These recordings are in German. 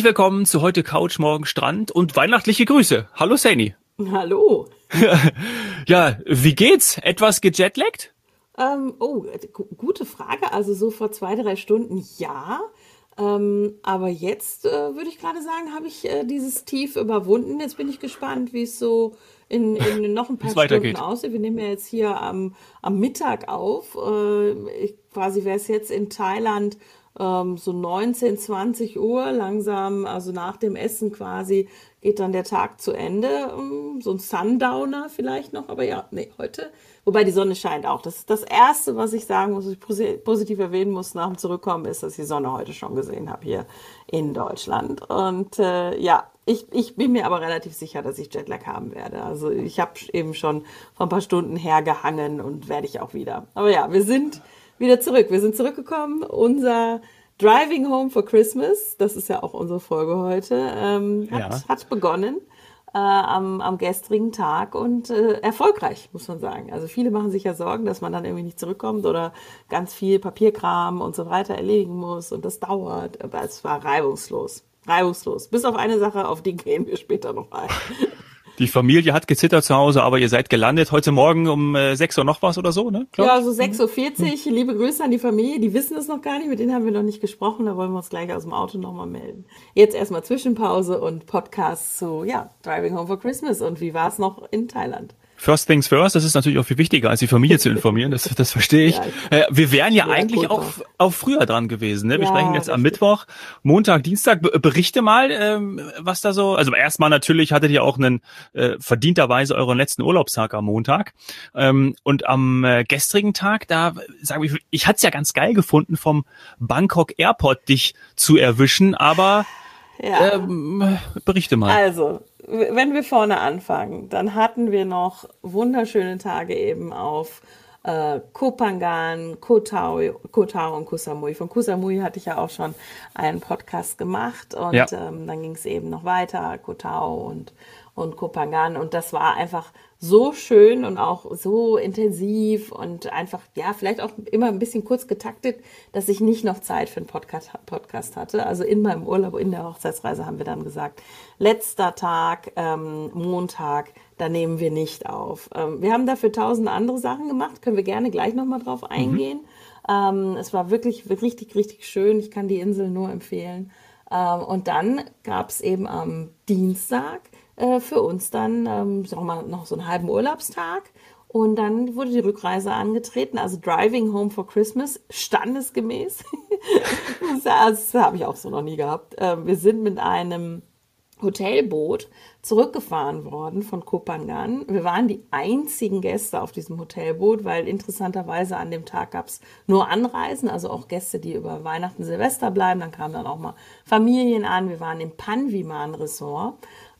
Herzlich willkommen zu heute Couch, morgen Strand und weihnachtliche Grüße. Hallo Sani. Hallo. ja, wie geht's? Etwas gejetlaggt? Ähm, oh, gute Frage. Also so vor zwei, drei Stunden ja. Ähm, aber jetzt äh, würde ich gerade sagen, habe ich äh, dieses Tief überwunden. Jetzt bin ich gespannt, wie es so in, in noch ein paar Stunden aussieht. Wir nehmen ja jetzt hier am, am Mittag auf. Äh, ich, quasi wäre es jetzt in Thailand ähm, so 19, 20 Uhr langsam, also nach dem Essen quasi, geht dann der Tag zu Ende. Ähm, so ein Sundowner vielleicht noch, aber ja, nee, heute. Wobei die Sonne scheint auch. Das ist das Erste, was ich sagen muss, was ich positiv erwähnen muss nach dem Zurückkommen, ist, dass ich die Sonne heute schon gesehen habe hier in Deutschland. Und äh, ja, ich, ich bin mir aber relativ sicher, dass ich Jetlag haben werde. Also ich habe eben schon vor ein paar Stunden hergehangen und werde ich auch wieder. Aber ja, wir sind wieder zurück. Wir sind zurückgekommen. Unser Driving Home for Christmas, das ist ja auch unsere Folge heute, ähm, hat, ja. hat begonnen. Äh, am, am gestrigen Tag und äh, erfolgreich, muss man sagen. Also viele machen sich ja Sorgen, dass man dann irgendwie nicht zurückkommt oder ganz viel Papierkram und so weiter erledigen muss und das dauert. Aber es war reibungslos. Reibungslos. Bis auf eine Sache, auf die gehen wir später noch ein. Die Familie hat gezittert zu Hause, aber ihr seid gelandet heute Morgen um äh, 6 Uhr noch was oder so, ne? Glaub? Ja, so 6.40 Uhr. Liebe Grüße an die Familie. Die wissen es noch gar nicht, mit denen haben wir noch nicht gesprochen. Da wollen wir uns gleich aus dem Auto nochmal melden. Jetzt erstmal Zwischenpause und Podcast zu, ja, Driving Home for Christmas. Und wie war es noch in Thailand? First things first, das ist natürlich auch viel wichtiger, als die Familie zu informieren, das, das verstehe ich. Ja, äh, wir wären ja, eigentlich auch, auch früher dran gewesen. Ne? Wir ja, sprechen jetzt am Mittwoch, Montag, Dienstag. Berichte mal, ähm, was da so, also erstmal natürlich hattet ihr auch einen äh, verdienterweise euren letzten Urlaubstag am Montag. Ähm, und am äh, gestrigen Tag, da sage ich, ich hatte es ja ganz geil gefunden, vom Bangkok Airport dich zu erwischen, aber ja. ähm, berichte mal. Also, wenn wir vorne anfangen, dann hatten wir noch wunderschöne Tage eben auf äh, Kopangan, Kotao, Kotao und Kusamui. Von Kusamui hatte ich ja auch schon einen Podcast gemacht und ja. ähm, dann ging es eben noch weiter, Kotao und, und Kopangan und das war einfach so schön und auch so intensiv und einfach, ja, vielleicht auch immer ein bisschen kurz getaktet, dass ich nicht noch Zeit für einen Podcast, Podcast hatte. Also in meinem Urlaub, in der Hochzeitsreise haben wir dann gesagt, letzter Tag, ähm, Montag, da nehmen wir nicht auf. Ähm, wir haben dafür tausende andere Sachen gemacht, können wir gerne gleich nochmal drauf mhm. eingehen. Mhm. Ähm, es war wirklich richtig, richtig schön. Ich kann die Insel nur empfehlen. Ähm, und dann gab es eben am Dienstag äh, für uns dann, ähm, sagen wir mal, noch so einen halben Urlaubstag. Und dann wurde die Rückreise angetreten, also Driving Home for Christmas, standesgemäß. das, habe ich auch so noch nie gehabt. Äh, wir sind mit einem Hotelboot zurückgefahren worden von Kopangan. Wir waren die einzigen Gäste auf diesem Hotelboot, weil interessanterweise an dem Tag gab es nur Anreisen, also auch Gäste, die über Weihnachten, Silvester bleiben. Dann kamen dann auch mal Familien an. Wir waren im Panviman Resort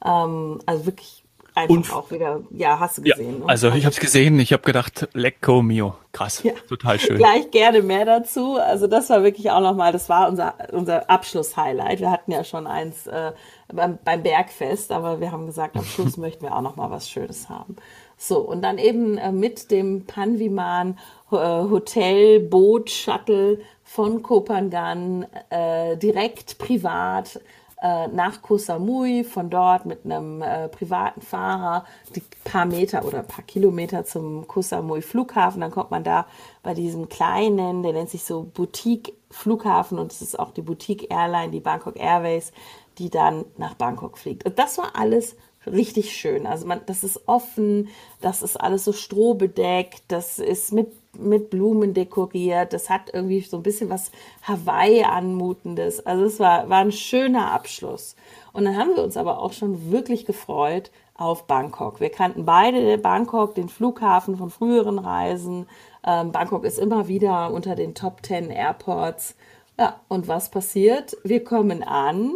ähm, also wirklich einfach und, auch wieder, ja, hast du gesehen. Ja, ne? Also ich habe es gesehen, ich habe gedacht, lecco mio, krass, ja. total schön. Gleich gerne mehr dazu. Also das war wirklich auch nochmal, das war unser, unser Abschluss-Highlight. Wir hatten ja schon eins äh, beim, beim Bergfest, aber wir haben gesagt, am Schluss möchten wir auch nochmal was Schönes haben. So, und dann eben äh, mit dem Panviman äh, Hotel, Boot, Shuttle von Kopangan äh, direkt privat äh, nach Koh Samui, von dort mit einem äh, privaten Fahrer die paar Meter oder paar Kilometer zum Koh Samui Flughafen. Dann kommt man da bei diesem kleinen, der nennt sich so Boutique Flughafen und es ist auch die Boutique Airline, die Bangkok Airways, die dann nach Bangkok fliegt. Und das war alles richtig schön. Also man, das ist offen, das ist alles so strohbedeckt, das ist mit mit Blumen dekoriert. Das hat irgendwie so ein bisschen was Hawaii anmutendes. Also es war, war ein schöner Abschluss. Und dann haben wir uns aber auch schon wirklich gefreut auf Bangkok. Wir kannten beide Bangkok, den Flughafen von früheren Reisen. Ähm, Bangkok ist immer wieder unter den Top 10 Airports. Ja, und was passiert? Wir kommen an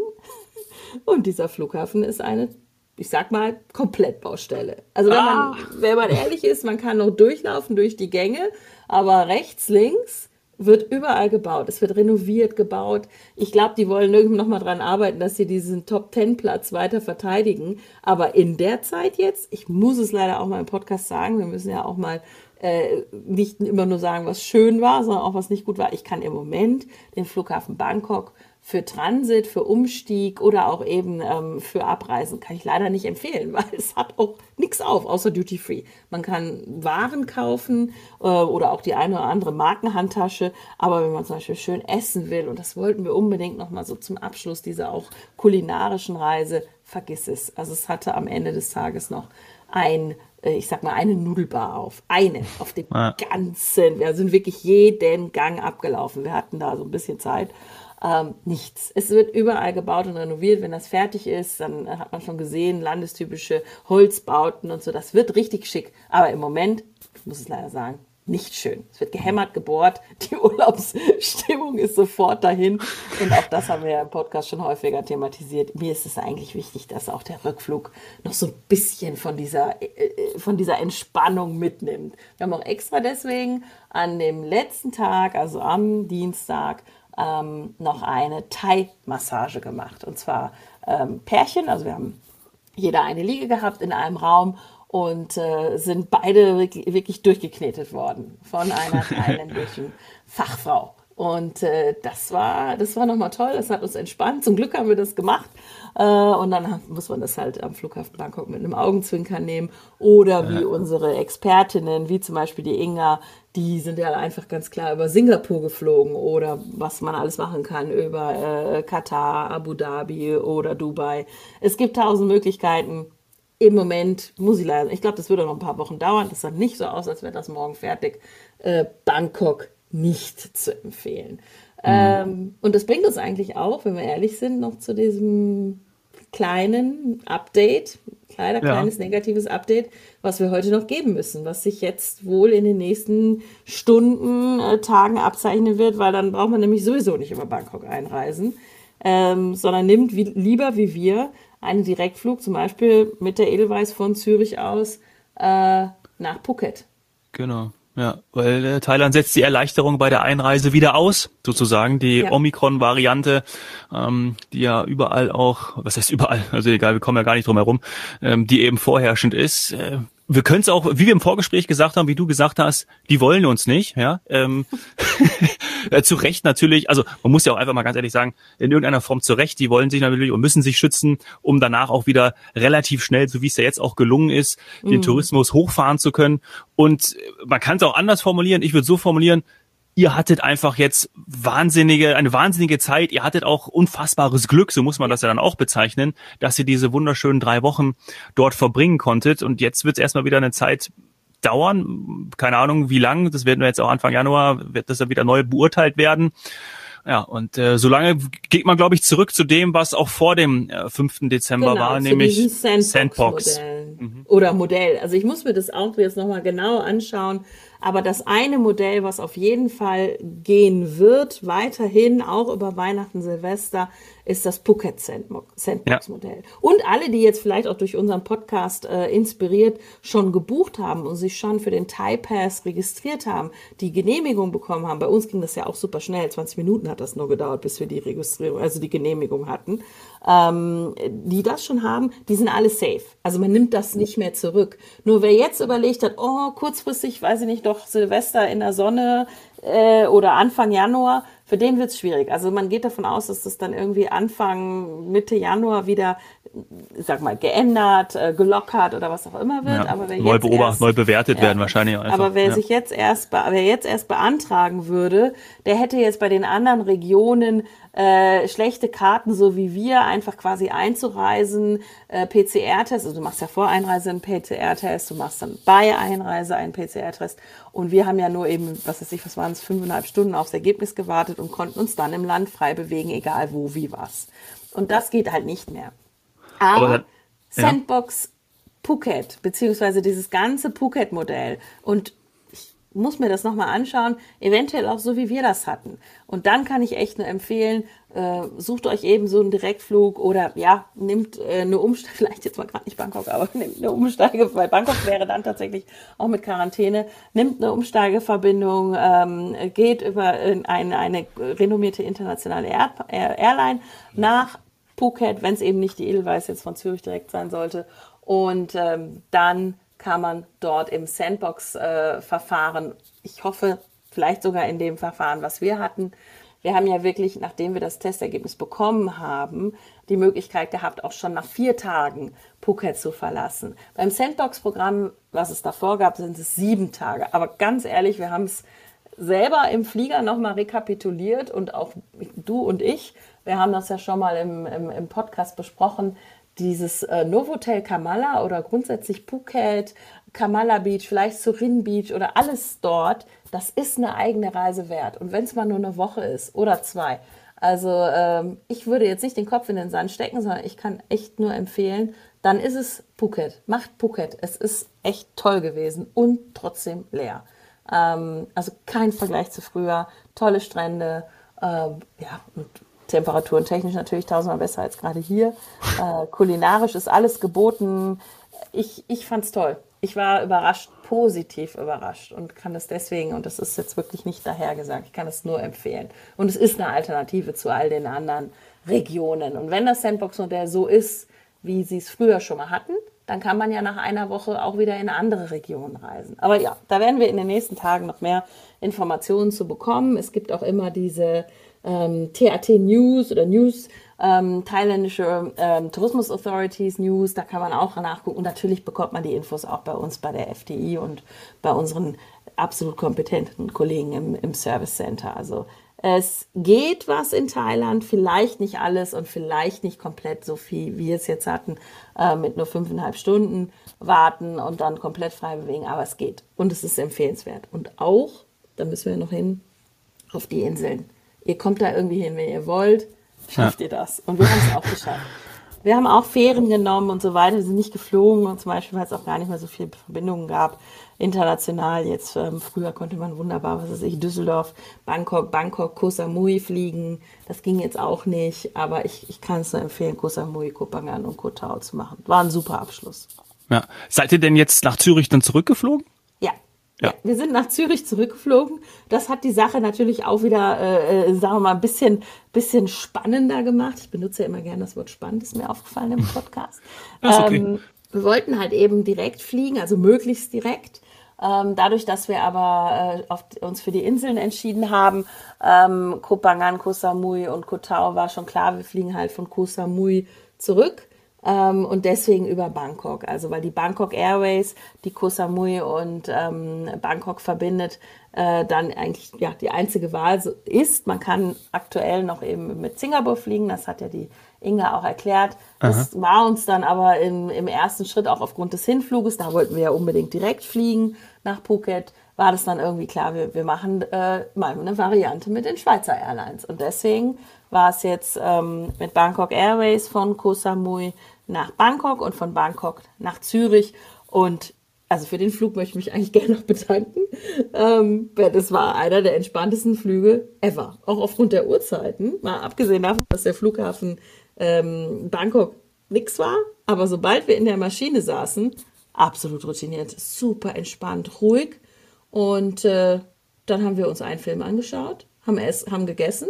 und dieser Flughafen ist eine ich sag mal, Komplettbaustelle. Also wenn man, ah. wenn man ehrlich ist, man kann noch durchlaufen durch die Gänge, aber rechts, links wird überall gebaut. Es wird renoviert, gebaut. Ich glaube, die wollen irgendwann noch mal dran arbeiten, dass sie diesen Top-Ten-Platz weiter verteidigen. Aber in der Zeit jetzt, ich muss es leider auch mal im Podcast sagen, wir müssen ja auch mal äh, nicht immer nur sagen, was schön war, sondern auch was nicht gut war. Ich kann im Moment den Flughafen Bangkok für Transit, für Umstieg oder auch eben ähm, für Abreisen kann ich leider nicht empfehlen, weil es hat auch nichts auf, außer Duty Free. Man kann Waren kaufen äh, oder auch die eine oder andere Markenhandtasche, aber wenn man zum Beispiel schön essen will, und das wollten wir unbedingt nochmal so zum Abschluss dieser auch kulinarischen Reise, vergiss es. Also es hatte am Ende des Tages noch ein äh, ich sag mal, eine Nudelbar auf. Eine auf dem ja. ganzen. Wir sind wirklich jeden Gang abgelaufen. Wir hatten da so ein bisschen Zeit ähm, nichts. Es wird überall gebaut und renoviert. Wenn das fertig ist, dann hat man schon gesehen, landestypische Holzbauten und so. Das wird richtig schick. Aber im Moment, ich muss es leider sagen, nicht schön. Es wird gehämmert, gebohrt, die Urlaubsstimmung ist sofort dahin. Und auch das haben wir ja im Podcast schon häufiger thematisiert. Mir ist es eigentlich wichtig, dass auch der Rückflug noch so ein bisschen von dieser, äh, äh, von dieser Entspannung mitnimmt. Wir haben auch extra deswegen an dem letzten Tag, also am Dienstag, ähm, noch eine Thai-Massage gemacht. Und zwar ähm, Pärchen, also wir haben jeder eine Liege gehabt in einem Raum und äh, sind beide wirklich, wirklich durchgeknetet worden von einer thailändischen Fachfrau. Und äh, das war, das war nochmal toll, das hat uns entspannt. Zum Glück haben wir das gemacht. Äh, und dann muss man das halt am Flughafen Bangkok mit einem Augenzwinkern nehmen. Oder wie ja. unsere Expertinnen, wie zum Beispiel die Inga, die sind ja einfach ganz klar über Singapur geflogen oder was man alles machen kann über äh, Katar, Abu Dhabi oder Dubai. Es gibt tausend Möglichkeiten. Im Moment muss ich leider, ich glaube, das würde noch ein paar Wochen dauern. Das sah nicht so aus, als wäre das morgen fertig. Äh, Bangkok nicht zu empfehlen. Mhm. Ähm, und das bringt uns eigentlich auch, wenn wir ehrlich sind, noch zu diesem kleinen Update, leider ja. kleines negatives Update, was wir heute noch geben müssen, was sich jetzt wohl in den nächsten Stunden, äh, Tagen abzeichnen wird, weil dann braucht man nämlich sowieso nicht über Bangkok einreisen, ähm, sondern nimmt wie, lieber wie wir einen Direktflug, zum Beispiel mit der Edelweiss von Zürich aus äh, nach Phuket. Genau. Ja, weil äh, Thailand setzt die Erleichterung bei der Einreise wieder aus, sozusagen die ja. Omikron-Variante, ähm, die ja überall auch, was heißt überall, also egal, wir kommen ja gar nicht drum herum, ähm, die eben vorherrschend ist. Äh, wir können es auch, wie wir im Vorgespräch gesagt haben, wie du gesagt hast, die wollen uns nicht, ja. Ähm, zu Recht natürlich, also man muss ja auch einfach mal ganz ehrlich sagen, in irgendeiner Form zu Recht, die wollen sich natürlich und müssen sich schützen, um danach auch wieder relativ schnell, so wie es ja jetzt auch gelungen ist, den mhm. Tourismus hochfahren zu können. Und man kann es auch anders formulieren. Ich würde so formulieren, ihr hattet einfach jetzt wahnsinnige, eine wahnsinnige Zeit. Ihr hattet auch unfassbares Glück, so muss man das ja dann auch bezeichnen, dass ihr diese wunderschönen drei Wochen dort verbringen konntet. Und jetzt wird es erstmal wieder eine Zeit dauern. Keine Ahnung, wie lang. Das werden wir jetzt auch Anfang Januar, wird das dann wieder neu beurteilt werden. Ja, und äh, solange geht man, glaube ich, zurück zu dem, was auch vor dem äh, 5. Dezember genau, war, nämlich Sandbox. Sandbox. Modell. Mhm. Oder Modell. Also ich muss mir das auch jetzt nochmal genau anschauen, aber das eine Modell, was auf jeden Fall gehen wird, weiterhin auch über Weihnachten, Silvester, ist das Phuket Sandbox Modell. Ja. Und alle, die jetzt vielleicht auch durch unseren Podcast äh, inspiriert schon gebucht haben und sich schon für den Thai Pass registriert haben, die Genehmigung bekommen haben. Bei uns ging das ja auch super schnell. 20 Minuten hat das nur gedauert, bis wir die Registrierung, also die Genehmigung hatten. Ähm, die das schon haben, die sind alle safe. Also man nimmt das nicht mehr zurück. Nur wer jetzt überlegt hat, oh, kurzfristig, weiß ich nicht, doch Silvester in der Sonne äh, oder Anfang Januar, für den wird es schwierig. Also man geht davon aus, dass das dann irgendwie Anfang, Mitte Januar wieder, sag mal, geändert, äh, gelockert oder was auch immer wird. Ja, aber wer neu beobachtet, neu bewertet ja, werden wahrscheinlich einfach. Aber wer ja. sich jetzt erst, wer jetzt erst beantragen würde, der hätte jetzt bei den anderen Regionen äh, schlechte Karten, so wie wir, einfach quasi einzureisen, äh, PCR-Test, also du machst ja vor Einreise einen PCR-Test, du machst dann bei Einreise einen PCR-Test und wir haben ja nur eben, was weiß ich, was waren es, fünfeinhalb Stunden aufs Ergebnis gewartet und konnten uns dann im Land frei bewegen, egal wo, wie, was. Und das geht halt nicht mehr. Aber, Aber Sandbox Phuket, beziehungsweise dieses ganze Phuket-Modell und muss mir das nochmal anschauen, eventuell auch so, wie wir das hatten. Und dann kann ich echt nur empfehlen, äh, sucht euch eben so einen Direktflug oder ja, nimmt äh, eine Umsteige, vielleicht jetzt mal gerade nicht Bangkok, aber nimmt eine Umsteige, weil Bangkok wäre dann tatsächlich auch mit Quarantäne, nimmt eine Umsteigeverbindung, ähm, geht über eine, eine renommierte internationale Air Airline nach Phuket, wenn es eben nicht die Edelweiss jetzt von Zürich direkt sein sollte. Und ähm, dann kann man dort im Sandbox-Verfahren, ich hoffe, vielleicht sogar in dem Verfahren, was wir hatten, wir haben ja wirklich, nachdem wir das Testergebnis bekommen haben, die Möglichkeit gehabt, auch schon nach vier Tagen Phuket zu verlassen. Beim Sandbox-Programm, was es davor gab, sind es sieben Tage. Aber ganz ehrlich, wir haben es selber im Flieger nochmal rekapituliert und auch du und ich, wir haben das ja schon mal im, im, im Podcast besprochen, dieses äh, Novotel Kamala oder grundsätzlich Phuket, Kamala Beach, vielleicht Surin Beach oder alles dort, das ist eine eigene Reise wert. Und wenn es mal nur eine Woche ist oder zwei. Also ähm, ich würde jetzt nicht den Kopf in den Sand stecken, sondern ich kann echt nur empfehlen, dann ist es Phuket. Macht Phuket. Es ist echt toll gewesen und trotzdem leer. Ähm, also kein Vergleich zu früher. Tolle Strände. Ähm, ja, und Temperaturen technisch natürlich tausendmal besser als gerade hier. Äh, kulinarisch ist alles geboten. Ich, ich fand's toll. Ich war überrascht, positiv überrascht und kann es deswegen, und das ist jetzt wirklich nicht dahergesagt, ich kann es nur empfehlen. Und es ist eine Alternative zu all den anderen Regionen. Und wenn das Sandbox-Modell so ist, wie sie es früher schon mal hatten, dann kann man ja nach einer Woche auch wieder in andere Region reisen. Aber ja, da werden wir in den nächsten Tagen noch mehr Informationen zu bekommen. Es gibt auch immer diese ähm, TAT News oder News, ähm, thailändische ähm, Tourismus Authorities News, da kann man auch nachgucken. Und natürlich bekommt man die Infos auch bei uns bei der FDI und bei unseren absolut kompetenten Kollegen im, im Service Center. Also es geht was in Thailand, vielleicht nicht alles und vielleicht nicht komplett so viel, wie wir es jetzt hatten, äh, mit nur fünfeinhalb Stunden warten und dann komplett frei bewegen, aber es geht und es ist empfehlenswert. Und auch, da müssen wir noch hin, auf die Inseln. Ihr kommt da irgendwie hin, wenn ihr wollt, schafft ja. ihr das. Und wir haben es auch geschafft. Wir haben auch Fähren genommen und so weiter. Wir sind nicht geflogen und zum Beispiel, weil es auch gar nicht mehr so viele Verbindungen gab, international. Jetzt ähm, früher konnte man wunderbar, was weiß ich, Düsseldorf, Bangkok, Bangkok, Koh Samui fliegen. Das ging jetzt auch nicht, aber ich, ich kann es nur empfehlen, Koh Samui, Koh Phangan und Koh Tao zu machen. War ein super Abschluss. Ja. Seid ihr denn jetzt nach Zürich dann zurückgeflogen? Ja. Ja. wir sind nach Zürich zurückgeflogen. Das hat die Sache natürlich auch wieder, äh, äh, sagen wir mal, ein bisschen, bisschen spannender gemacht. Ich benutze ja immer gerne das Wort spannend, ist mir aufgefallen im Podcast. Das okay. Ähm, wir wollten halt eben direkt fliegen, also möglichst direkt. Ähm, dadurch, dass wir aber äh, auf, uns für die Inseln entschieden haben, ähm, Koh Phangan, Koh Samui und Koh Tao, war schon klar, wir fliegen halt von Koh Samui zurück. Ähm, und deswegen über Bangkok. Also weil die Bangkok Airways, die Koh Samui und ähm, Bangkok verbindet, äh, dann eigentlich ja die einzige Wahl ist. Man kann aktuell noch eben mit Singapur fliegen, das hat ja die Inga auch erklärt. Das Aha. war uns dann aber im, im ersten Schritt auch aufgrund des Hinfluges, da wollten wir ja unbedingt direkt fliegen nach Phuket, war das dann irgendwie klar, wir, wir machen äh, mal eine Variante mit den Schweizer Airlines. Und deswegen war es jetzt ähm, mit Bangkok Airways von Koh Samui nach Bangkok und von Bangkok nach Zürich. Und also für den Flug möchte ich mich eigentlich gerne noch bedanken. Ähm, das war einer der entspanntesten Flüge ever. Auch aufgrund der Uhrzeiten. Mal abgesehen davon, dass der Flughafen ähm, Bangkok nix war. Aber sobald wir in der Maschine saßen, absolut routiniert, super entspannt, ruhig. Und äh, dann haben wir uns einen Film angeschaut, haben, es, haben gegessen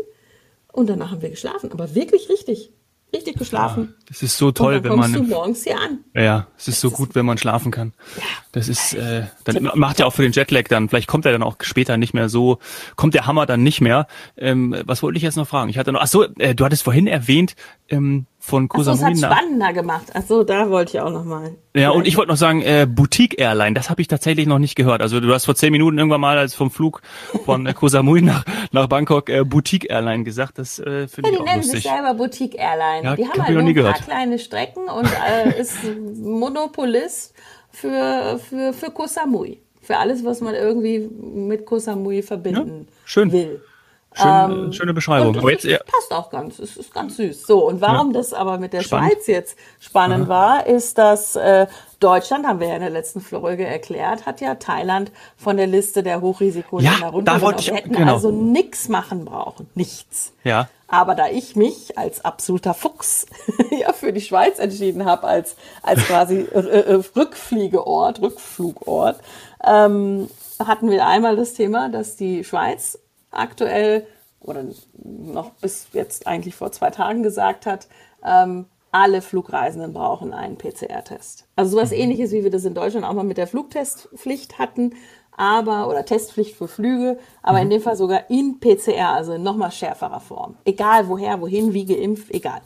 und danach haben wir geschlafen. Aber wirklich richtig richtig geschlafen. Ja, das ist so toll, wenn man. Du morgens hier an. Ja, es ist das so ist gut, wenn man schlafen kann. Ja. Das ist, äh, dann macht ja auch für den Jetlag dann. Vielleicht kommt er dann auch später nicht mehr so, kommt der Hammer dann nicht mehr. Ähm, was wollte ich jetzt noch fragen? Ich hatte noch, ach so, äh, du hattest vorhin erwähnt, ähm, von Koh Samui. Das hat spannender gemacht. Ach so, da wollte ich auch noch mal. Ja, und ich wollte noch sagen, äh, Boutique Airline, das habe ich tatsächlich noch nicht gehört. Also du hast vor zehn Minuten irgendwann mal als vom Flug von äh, Koh Samui nach, nach Bangkok äh, Boutique Airline gesagt. Das äh, finde ja, ich auch lustig. Die nennen sich selber Boutique Airline. Ja, die haben halt nur ein paar kleine Strecken und äh, ist Monopolist für, für, für Koh Samui. Für alles, was man irgendwie mit Koh Samui verbinden ja, schön. will. Schön, ähm, schöne Beschreibung. Aber jetzt, ja. passt auch ganz, es ist ganz süß. So, und warum ja. das aber mit der spannend. Schweiz jetzt spannend Aha. war, ist, dass äh, Deutschland, haben wir ja in der letzten Folge erklärt, hat ja Thailand von der Liste der Hochrisikoländer ja, runter. Da wollte ich, hätten genau. also nichts machen brauchen. Nichts. Ja. Aber da ich mich als absoluter Fuchs ja für die Schweiz entschieden habe, als, als quasi äh, äh, Rückfliegeort, Rückflugort, ähm, hatten wir einmal das Thema, dass die Schweiz aktuell oder noch bis jetzt eigentlich vor zwei Tagen gesagt hat, ähm, alle Flugreisenden brauchen einen PCR-Test. Also sowas mhm. ähnliches, wie wir das in Deutschland auch mal mit der Flugtestpflicht hatten. aber, oder Testpflicht für Flüge, aber mhm. in dem Fall sogar in PCR, also in nochmal schärferer Form. Egal woher, wohin, wie geimpft, egal.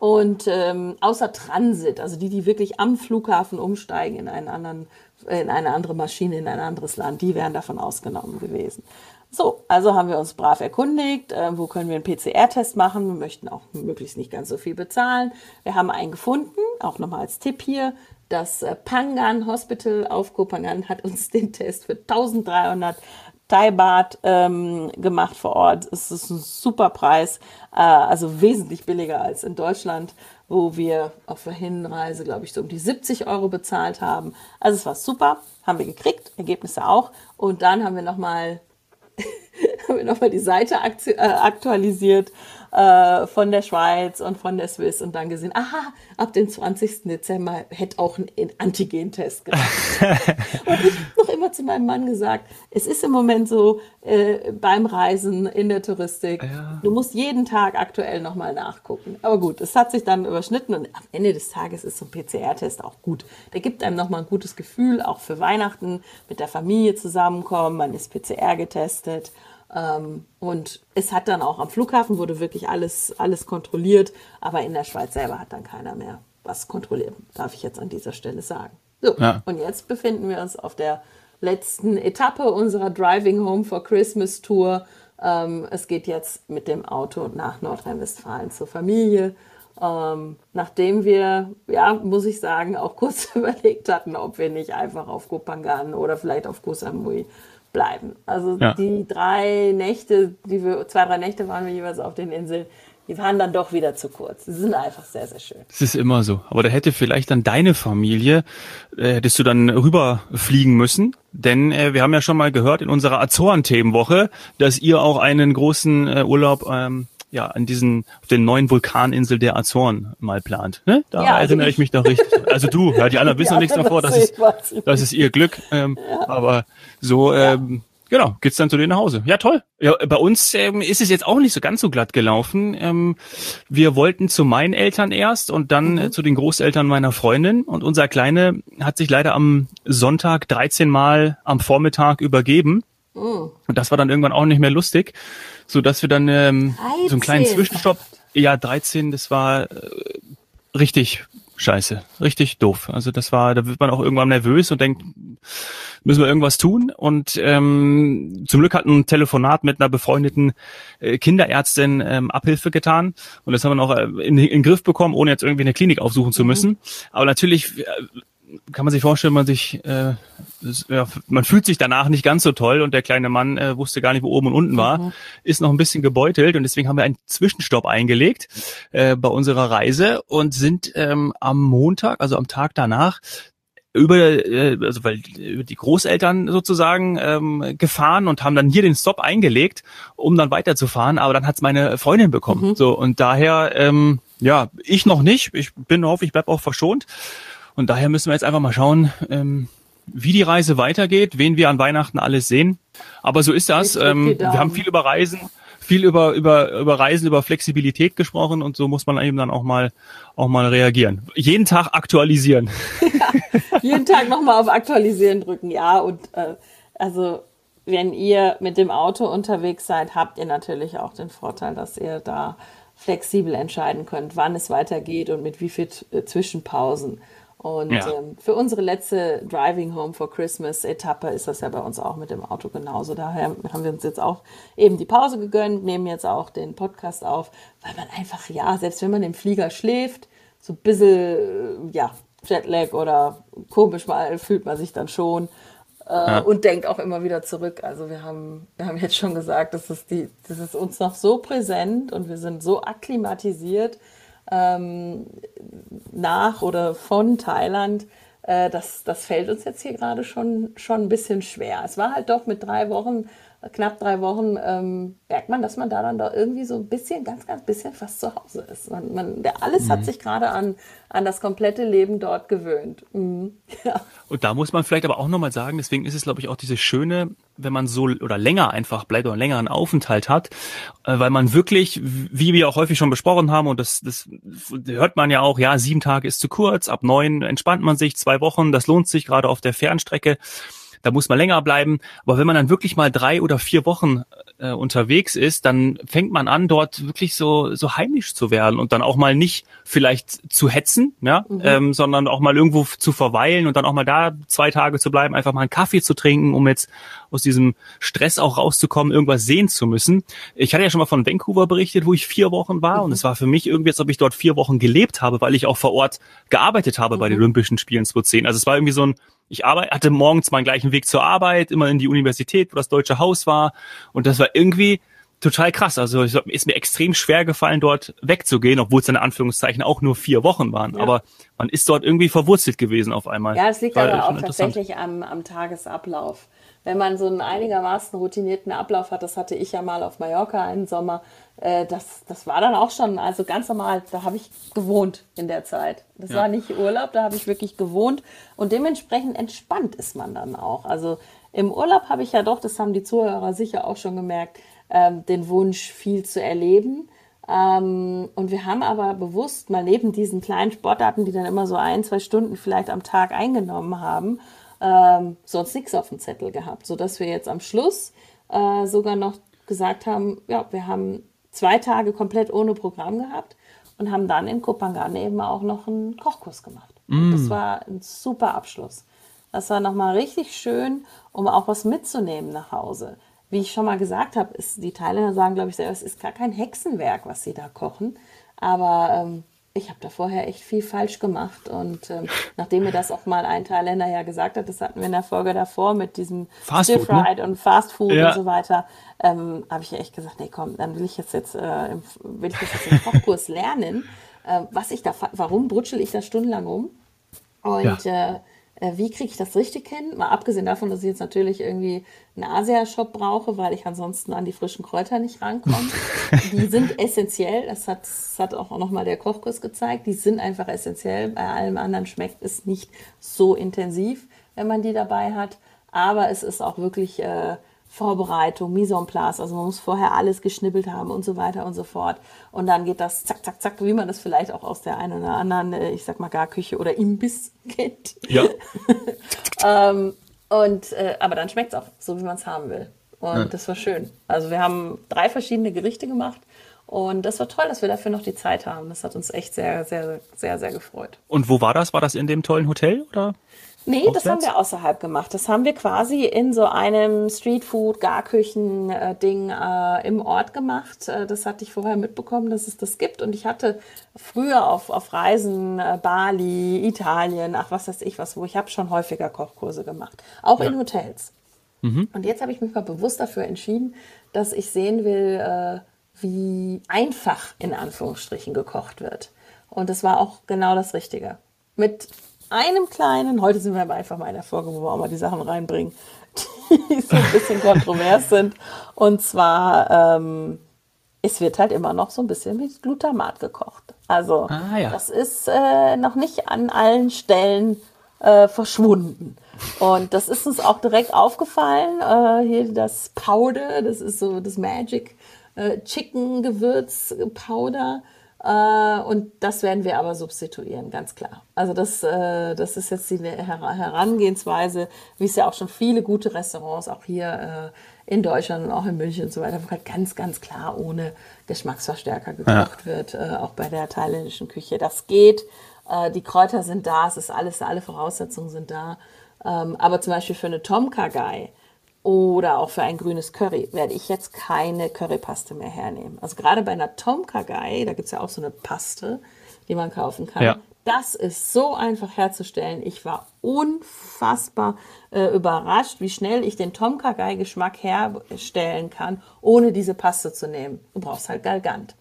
Und ähm, außer Transit, also die, die wirklich am Flughafen umsteigen in einen anderen, in eine andere Maschine, in ein anderes Land, die wären davon ausgenommen gewesen. So, also haben wir uns brav erkundigt, äh, wo können wir einen PCR-Test machen. Wir möchten auch möglichst nicht ganz so viel bezahlen. Wir haben einen gefunden, auch nochmal als Tipp hier. Das äh, Pangan Hospital auf Kopangan hat uns den Test für 1300 Thai-Bad ähm, gemacht vor Ort. Es ist ein super Preis, äh, also wesentlich billiger als in Deutschland, wo wir auf der Hinreise, glaube ich, so um die 70 Euro bezahlt haben. Also es war super, haben wir gekriegt, Ergebnisse auch. Und dann haben wir nochmal haben wir nochmal die Seite äh, aktualisiert äh, von der Schweiz und von der Swiss und dann gesehen, aha, ab dem 20. Dezember hätte auch ein Antigen-Test gemacht. und ich habe noch immer zu meinem Mann gesagt, es ist im Moment so äh, beim Reisen in der Touristik, ja. du musst jeden Tag aktuell nochmal nachgucken. Aber gut, es hat sich dann überschnitten und am Ende des Tages ist so ein PCR-Test auch gut. Der gibt einem nochmal ein gutes Gefühl, auch für Weihnachten mit der Familie zusammenkommen, man ist PCR getestet. Ähm, und es hat dann auch am Flughafen wurde wirklich alles, alles kontrolliert, aber in der Schweiz selber hat dann keiner mehr was kontrolliert, darf ich jetzt an dieser Stelle sagen. So, ja. und jetzt befinden wir uns auf der letzten Etappe unserer Driving Home for Christmas Tour. Ähm, es geht jetzt mit dem Auto nach Nordrhein-Westfalen zur Familie. Ähm, nachdem wir, ja, muss ich sagen, auch kurz überlegt hatten, ob wir nicht einfach auf Kopangan oder vielleicht auf Koh Samui bleiben. Also ja. die drei Nächte, die wir, zwei, drei Nächte waren wir jeweils auf den Inseln, die waren dann doch wieder zu kurz. Sie sind einfach sehr, sehr schön. Das ist immer so. Aber da hätte vielleicht dann deine Familie, äh, hättest du dann rüberfliegen müssen. Denn äh, wir haben ja schon mal gehört in unserer Azoren-Themenwoche, dass ihr auch einen großen äh, Urlaub ähm, ja, an diesen, auf den neuen Vulkaninsel der Azoren mal plant. Ne? Da ja, also erinnere ich, ich, mich noch richtig. Also du, ja, die anderen wissen noch nichts davor, das ist, das ist ihr Glück. Ähm, ja. Aber so, ähm, genau, geht's dann zu denen nach Hause. Ja, toll. Ja, bei uns ähm, ist es jetzt auch nicht so ganz so glatt gelaufen. Ähm, wir wollten zu meinen Eltern erst und dann mhm. äh, zu den Großeltern meiner Freundin. Und unser Kleine hat sich leider am Sonntag 13 Mal am Vormittag übergeben. Mhm. Und das war dann irgendwann auch nicht mehr lustig so dass wir dann ähm, so einen kleinen Zwischenstopp, ja 13, das war äh, richtig scheiße, richtig doof. Also das war, da wird man auch irgendwann nervös und denkt, müssen wir irgendwas tun? Und ähm, zum Glück hat ein Telefonat mit einer befreundeten äh, Kinderärztin ähm, Abhilfe getan und das haben wir noch äh, in, in den Griff bekommen, ohne jetzt irgendwie eine Klinik aufsuchen zu mhm. müssen. Mhm. Aber natürlich äh, kann man sich vorstellen, man sich, äh, ja, man fühlt sich danach nicht ganz so toll und der kleine Mann äh, wusste gar nicht, wo oben und unten war, mhm. ist noch ein bisschen gebeutelt und deswegen haben wir einen Zwischenstopp eingelegt äh, bei unserer Reise und sind ähm, am Montag, also am Tag danach, über, äh, also weil über die Großeltern sozusagen ähm, gefahren und haben dann hier den Stop eingelegt, um dann weiterzufahren. Aber dann hat's meine Freundin bekommen. Mhm. So und daher, ähm, ja, ich noch nicht. Ich bin hoffe, ich bleib auch verschont. Und daher müssen wir jetzt einfach mal schauen, ähm, wie die Reise weitergeht, wen wir an Weihnachten alles sehen. Aber so ist das. Ähm, wir haben viel über Reisen, viel über, über, über Reisen, über Flexibilität gesprochen und so muss man eben dann auch mal, auch mal reagieren. Jeden Tag aktualisieren. Ja, jeden Tag nochmal auf Aktualisieren drücken, ja. Und äh, also wenn ihr mit dem Auto unterwegs seid, habt ihr natürlich auch den Vorteil, dass ihr da flexibel entscheiden könnt, wann es weitergeht und mit wie viel äh, Zwischenpausen. Und ja. ähm, für unsere letzte Driving Home for Christmas Etappe ist das ja bei uns auch mit dem Auto genauso. Daher haben wir uns jetzt auch eben die Pause gegönnt, nehmen jetzt auch den Podcast auf, weil man einfach, ja, selbst wenn man im Flieger schläft, so ein bisschen, äh, ja, Jetlag oder komisch mal fühlt man sich dann schon. Äh, ja. Und denkt auch immer wieder zurück. Also wir haben, wir haben jetzt schon gesagt, das ist, die, das ist uns noch so präsent und wir sind so akklimatisiert, ähm, nach oder von Thailand, äh, das, das fällt uns jetzt hier gerade schon, schon ein bisschen schwer. Es war halt doch mit drei Wochen knapp drei Wochen ähm, merkt man, dass man da dann doch irgendwie so ein bisschen, ganz, ganz bisschen fast zu Hause ist. Man, man, der alles mhm. hat sich gerade an, an das komplette Leben dort gewöhnt. Mhm. Ja. Und da muss man vielleicht aber auch nochmal sagen, deswegen ist es, glaube ich, auch diese schöne, wenn man so oder länger einfach bleibt oder einen längeren Aufenthalt hat, äh, weil man wirklich, wie wir auch häufig schon besprochen haben, und das, das hört man ja auch, ja, sieben Tage ist zu kurz, ab neun entspannt man sich, zwei Wochen, das lohnt sich gerade auf der Fernstrecke da muss man länger bleiben. Aber wenn man dann wirklich mal drei oder vier Wochen äh, unterwegs ist, dann fängt man an, dort wirklich so, so heimisch zu werden und dann auch mal nicht vielleicht zu hetzen, ja, mhm. ähm, sondern auch mal irgendwo zu verweilen und dann auch mal da zwei Tage zu bleiben, einfach mal einen Kaffee zu trinken, um jetzt aus diesem Stress auch rauszukommen, irgendwas sehen zu müssen. Ich hatte ja schon mal von Vancouver berichtet, wo ich vier Wochen war mhm. und es war für mich irgendwie, als ob ich dort vier Wochen gelebt habe, weil ich auch vor Ort gearbeitet habe mhm. bei den mhm. Olympischen Spielen 2010. Also es war irgendwie so ein, ich arbeite, hatte morgens meinen gleichen Weg zur Arbeit, immer in die Universität, wo das Deutsche Haus war und das war irgendwie total krass. Also es ist mir extrem schwer gefallen, dort wegzugehen, obwohl es in Anführungszeichen auch nur vier Wochen waren. Ja. Aber man ist dort irgendwie verwurzelt gewesen auf einmal. Ja, es liegt aber auch tatsächlich am, am Tagesablauf wenn man so einen einigermaßen routinierten Ablauf hat, das hatte ich ja mal auf Mallorca einen Sommer, äh, das, das war dann auch schon, also ganz normal, da habe ich gewohnt in der Zeit. Das ja. war nicht Urlaub, da habe ich wirklich gewohnt und dementsprechend entspannt ist man dann auch. Also im Urlaub habe ich ja doch, das haben die Zuhörer sicher auch schon gemerkt, ähm, den Wunsch, viel zu erleben. Ähm, und wir haben aber bewusst mal neben diesen kleinen Sportarten, die dann immer so ein, zwei Stunden vielleicht am Tag eingenommen haben, ähm, sonst nichts auf dem Zettel gehabt, sodass wir jetzt am Schluss äh, sogar noch gesagt haben, ja, wir haben zwei Tage komplett ohne Programm gehabt und haben dann in Kopangan eben auch noch einen Kochkurs gemacht. Mm. Das war ein super Abschluss. Das war nochmal richtig schön, um auch was mitzunehmen nach Hause. Wie ich schon mal gesagt habe, ist, die Thailänder sagen, glaube ich, selber, es ist gar kein Hexenwerk, was sie da kochen. Aber ähm, ich habe da vorher echt viel falsch gemacht. Und ähm, nachdem mir das auch mal ein Thailänder ja gesagt hat, das hatten wir in der Folge davor mit diesem Fast Stir Fried ne? und Fast Food ja. und so weiter, ähm, habe ich echt gesagt, nee, komm, dann will ich jetzt jetzt äh, will ich jetzt im Kochkurs lernen, äh, was ich da, warum brutschel ich da stundenlang rum? Und ja. äh, wie kriege ich das richtig hin? Mal abgesehen davon, dass ich jetzt natürlich irgendwie einen Asia-Shop brauche, weil ich ansonsten an die frischen Kräuter nicht rankomme. die sind essentiell, das hat, das hat auch nochmal der Kochkurs gezeigt, die sind einfach essentiell. Bei allem anderen schmeckt es nicht so intensiv, wenn man die dabei hat. Aber es ist auch wirklich äh, Vorbereitung, Mise en place, also man muss vorher alles geschnippelt haben und so weiter und so fort. Und dann geht das zack, zack, zack, wie man das vielleicht auch aus der einen oder anderen, äh, ich sag mal Garküche oder Imbiss kennt. Ja. ähm, und, äh, aber dann schmeckt es auch, so wie man es haben will. Und ja. das war schön. Also wir haben drei verschiedene Gerichte gemacht. Und das war toll, dass wir dafür noch die Zeit haben. Das hat uns echt sehr, sehr, sehr, sehr gefreut. Und wo war das? War das in dem tollen Hotel oder? Nee, Auswärts? das haben wir außerhalb gemacht. Das haben wir quasi in so einem Streetfood, Garküchen-Ding äh, im Ort gemacht. Äh, das hatte ich vorher mitbekommen, dass es das gibt. Und ich hatte früher auf, auf Reisen äh, Bali, Italien, ach was weiß ich was, wo ich habe schon häufiger Kochkurse gemacht. Auch ja. in Hotels. Mhm. Und jetzt habe ich mich mal bewusst dafür entschieden, dass ich sehen will, äh, wie einfach in Anführungsstrichen gekocht wird. Und das war auch genau das Richtige. Mit einem kleinen, heute sind wir aber einfach mal in der Folge, wo wir auch mal die Sachen reinbringen, die so ein bisschen kontrovers sind. Und zwar, ähm, es wird halt immer noch so ein bisschen mit Glutamat gekocht. Also ah, ja. das ist äh, noch nicht an allen Stellen äh, verschwunden. Und das ist uns auch direkt aufgefallen. Äh, hier das Powder, das ist so das Magic äh, Chicken Gewürz Powder. Äh, und das werden wir aber substituieren, ganz klar. Also das, äh, das ist jetzt die Herangehensweise, wie es ja auch schon viele gute Restaurants, auch hier äh, in Deutschland und auch in München und so weiter, wo halt ganz, ganz klar ohne Geschmacksverstärker gekocht ja. wird, auch bei der thailändischen Küche. Das geht. die Kräuter sind da, es ist alles, alle Voraussetzungen sind da. Ähm, aber zum Beispiel für eine Tom Kha Gai, oder auch für ein grünes Curry werde ich jetzt keine Currypaste mehr hernehmen. Also gerade bei einer Tom Kha Gai, da gibt's ja auch so eine Paste, die man kaufen kann. Ja. Das ist so einfach herzustellen. Ich war unfassbar äh, überrascht, wie schnell ich den Tom Kha Gai Geschmack herstellen kann, ohne diese Paste zu nehmen. Du brauchst halt Galgant.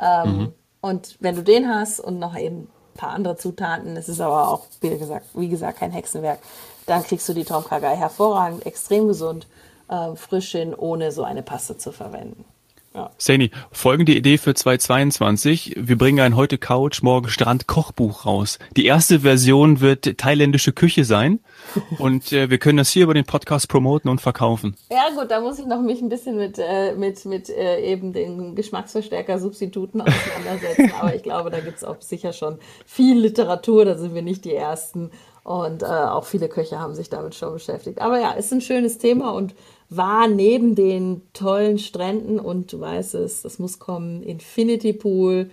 Ähm, mhm. Und wenn du den hast und noch eben ein paar andere Zutaten, es ist aber auch, wie gesagt, wie gesagt, kein Hexenwerk, dann kriegst du die Tom Kha Gai hervorragend, extrem gesund, äh, frisch hin, ohne so eine Paste zu verwenden. Ja. Sani, folgende Idee für 2022. Wir bringen ein heute Couch, morgen Strand Kochbuch raus. Die erste Version wird thailändische Küche sein und äh, wir können das hier über den Podcast promoten und verkaufen. Ja gut, da muss ich noch mich ein bisschen mit, äh, mit, mit äh, eben den Geschmacksverstärker-Substituten auseinandersetzen. Aber ich glaube, da gibt es auch sicher schon viel Literatur, da sind wir nicht die Ersten. Und äh, auch viele Köche haben sich damit schon beschäftigt. Aber ja, ist ein schönes Thema und war neben den tollen Stränden und du weißt es, das muss kommen, Infinity Pool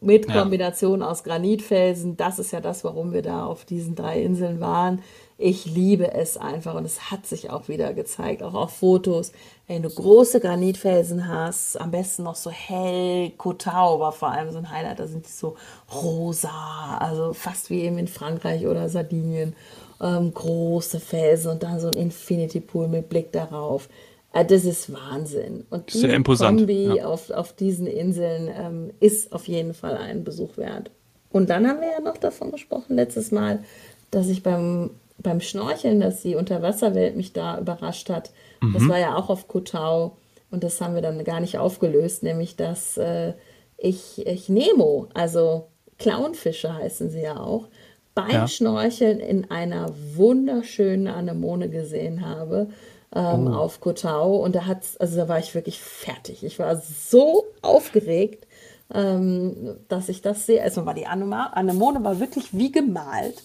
mit Kombination ja. aus Granitfelsen. Das ist ja das, warum wir da auf diesen drei Inseln waren. Ich liebe es einfach und es hat sich auch wieder gezeigt, auch auf Fotos. Wenn du große Granitfelsen hast, am besten noch so hell, Kotau war vor allem so ein Highlight, da sind die so rosa, also fast wie eben in Frankreich oder Sardinien. Ähm, große Felsen und dann so ein Infinity Pool mit Blick darauf. Äh, das ist Wahnsinn. Und die Sehr imposant. Kombi ja. auf, auf diesen Inseln ähm, ist auf jeden Fall einen Besuch wert. Und dann haben wir ja noch davon gesprochen letztes Mal, dass ich beim beim Schnorcheln, dass die Unterwasserwelt mich da überrascht hat. Mhm. Das war ja auch auf Kotau und das haben wir dann gar nicht aufgelöst, nämlich dass äh, ich, ich Nemo, also Clownfische heißen sie ja auch, beim ja. Schnorcheln in einer wunderschönen Anemone gesehen habe ähm, oh. auf Kotau und da hat's, also da war ich wirklich fertig. Ich war so aufgeregt, ähm, dass ich das sehe. Erstmal war die Anemone war wirklich wie gemalt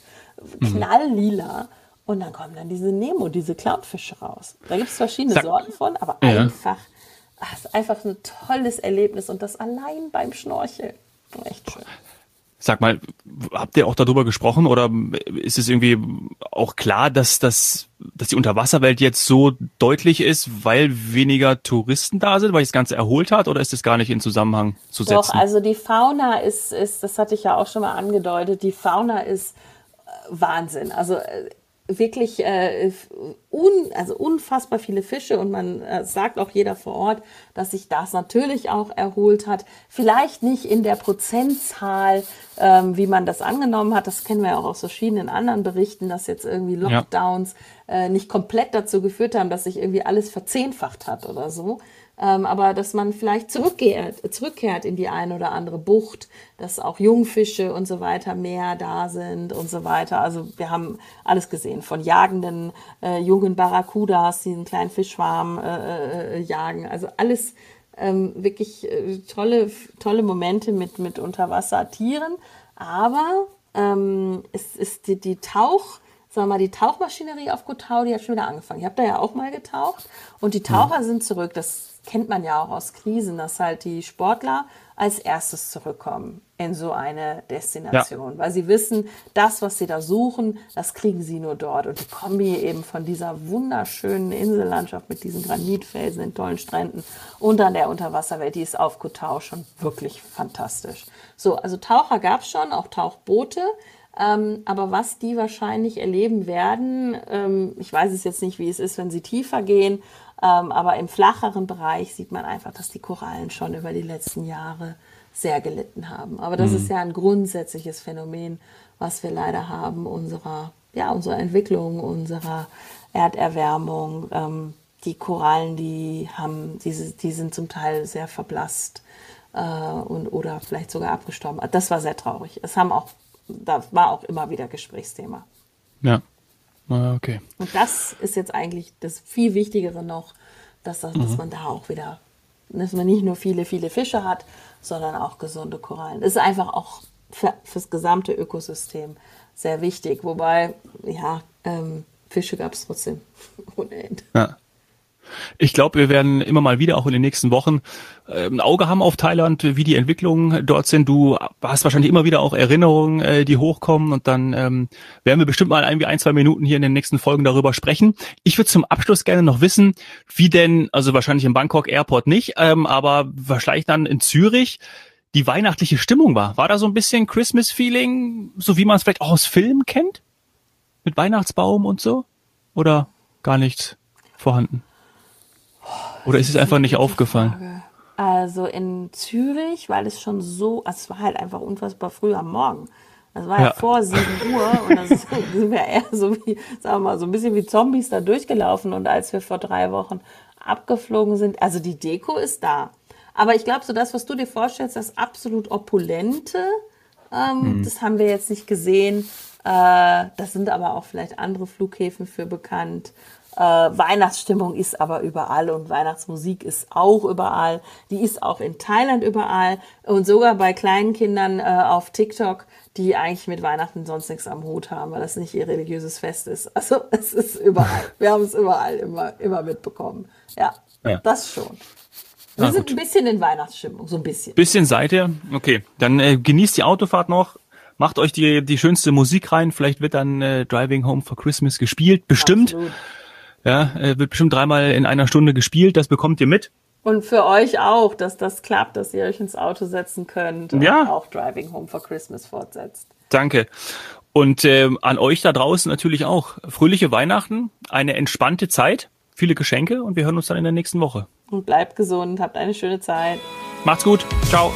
knalllila. Und dann kommen dann diese Nemo, diese Clownfische raus. Da gibt es verschiedene Sag, Sorten von, aber ja. einfach, ach, ist einfach ein tolles Erlebnis und das allein beim Schnorcheln. Echt schön. Sag mal, habt ihr auch darüber gesprochen oder ist es irgendwie auch klar, dass, das, dass die Unterwasserwelt jetzt so deutlich ist, weil weniger Touristen da sind, weil sich das Ganze erholt hat oder ist das gar nicht in Zusammenhang zu setzen? Doch, also die Fauna ist, ist, das hatte ich ja auch schon mal angedeutet, die Fauna ist Wahnsinn. Also äh, wirklich äh, un, also unfassbar viele Fische und man äh, sagt auch jeder vor Ort, dass sich das natürlich auch erholt hat. Vielleicht nicht in der Prozentzahl, ähm, wie man das angenommen hat. Das kennen wir ja auch aus verschiedenen anderen Berichten, dass jetzt irgendwie Lockdowns ja. äh, nicht komplett dazu geführt haben, dass sich irgendwie alles verzehnfacht hat oder so ähm, aber dass man vielleicht zurückkehrt, zurückkehrt in die eine oder andere Bucht, dass auch Jungfische und so weiter mehr da sind und so weiter. Also wir haben alles gesehen, von jagenden äh, jungen Barracudas, die einen kleinen Fischschwarm äh, äh, jagen. Also alles ähm, wirklich äh, tolle, tolle Momente mit, mit Unterwassertieren. Aber ähm, es ist die, die Tauch sagen wir mal, die Tauchmaschinerie auf Kotau, die hat schon wieder angefangen. Ich habe da ja auch mal getaucht und die Taucher mhm. sind zurück. Das kennt man ja auch aus Krisen, dass halt die Sportler als erstes zurückkommen in so eine Destination, ja. weil sie wissen, das, was sie da suchen, das kriegen sie nur dort. Und die Kombi eben von dieser wunderschönen Insellandschaft mit diesen Granitfelsen, den tollen Stränden und dann der Unterwasserwelt, die ist auf Kotau schon wirklich fantastisch. So, also Taucher gab es schon, auch Tauchboote. Ähm, aber was die wahrscheinlich erleben werden, ähm, ich weiß es jetzt nicht, wie es ist, wenn sie tiefer gehen, ähm, aber im flacheren Bereich sieht man einfach, dass die Korallen schon über die letzten Jahre sehr gelitten haben. Aber das mhm. ist ja ein grundsätzliches Phänomen, was wir leider haben, unserer, ja, unserer Entwicklung, unserer Erderwärmung. Ähm, die Korallen, die haben, diese, die sind zum Teil sehr verblasst äh, und oder vielleicht sogar abgestorben. Das war sehr traurig. Es haben auch, da war auch immer wieder Gesprächsthema. Ja. Ah, okay. Und das ist jetzt eigentlich das viel Wichtigere noch, dass, das, mhm. dass man da auch wieder, dass man nicht nur viele, viele Fische hat, sondern auch gesunde Korallen. Das ist einfach auch für, fürs gesamte Ökosystem sehr wichtig. Wobei, ja, ähm, Fische gab es trotzdem ohne Ende. Ja. Ich glaube, wir werden immer mal wieder auch in den nächsten Wochen äh, ein Auge haben auf Thailand, wie die Entwicklungen dort sind. Du hast wahrscheinlich immer wieder auch Erinnerungen, äh, die hochkommen und dann ähm, werden wir bestimmt mal irgendwie ein, zwei Minuten hier in den nächsten Folgen darüber sprechen. Ich würde zum Abschluss gerne noch wissen, wie denn, also wahrscheinlich im Bangkok Airport nicht, ähm, aber wahrscheinlich dann in Zürich die weihnachtliche Stimmung war. War da so ein bisschen Christmas-Feeling, so wie man es vielleicht auch aus Filmen kennt? Mit Weihnachtsbaum und so? Oder gar nichts vorhanden? Oder ist es einfach nicht aufgefallen? Frage. Also in Zürich, weil es schon so, also es war halt einfach unfassbar früh am Morgen. Das war ja, ja vor 7 Uhr und das sind wir eher so wie, sagen wir mal, so ein bisschen wie Zombies da durchgelaufen. Und als wir vor drei Wochen abgeflogen sind, also die Deko ist da. Aber ich glaube, so das, was du dir vorstellst, das absolut opulente, ähm, mhm. das haben wir jetzt nicht gesehen. Äh, das sind aber auch vielleicht andere Flughäfen für bekannt. Äh, Weihnachtsstimmung ist aber überall und Weihnachtsmusik ist auch überall. Die ist auch in Thailand überall und sogar bei kleinen Kindern äh, auf TikTok, die eigentlich mit Weihnachten sonst nichts am Hut haben, weil das nicht ihr religiöses Fest ist. Also es ist überall. Wir haben es überall immer, immer mitbekommen. Ja, ja. das schon. Wir ah, sind gut. ein bisschen in Weihnachtsstimmung, so ein bisschen. Bisschen seid ihr? Okay, dann äh, genießt die Autofahrt noch. Macht euch die, die schönste Musik rein. Vielleicht wird dann äh, Driving Home for Christmas gespielt. Bestimmt. Absolut. Ja, äh, wird bestimmt dreimal in einer Stunde gespielt, das bekommt ihr mit. Und für euch auch, dass das klappt, dass ihr euch ins Auto setzen könnt und ja. auch Driving Home for Christmas fortsetzt. Danke. Und äh, an euch da draußen natürlich auch. Fröhliche Weihnachten, eine entspannte Zeit, viele Geschenke und wir hören uns dann in der nächsten Woche. Und bleibt gesund, habt eine schöne Zeit. Macht's gut. Ciao.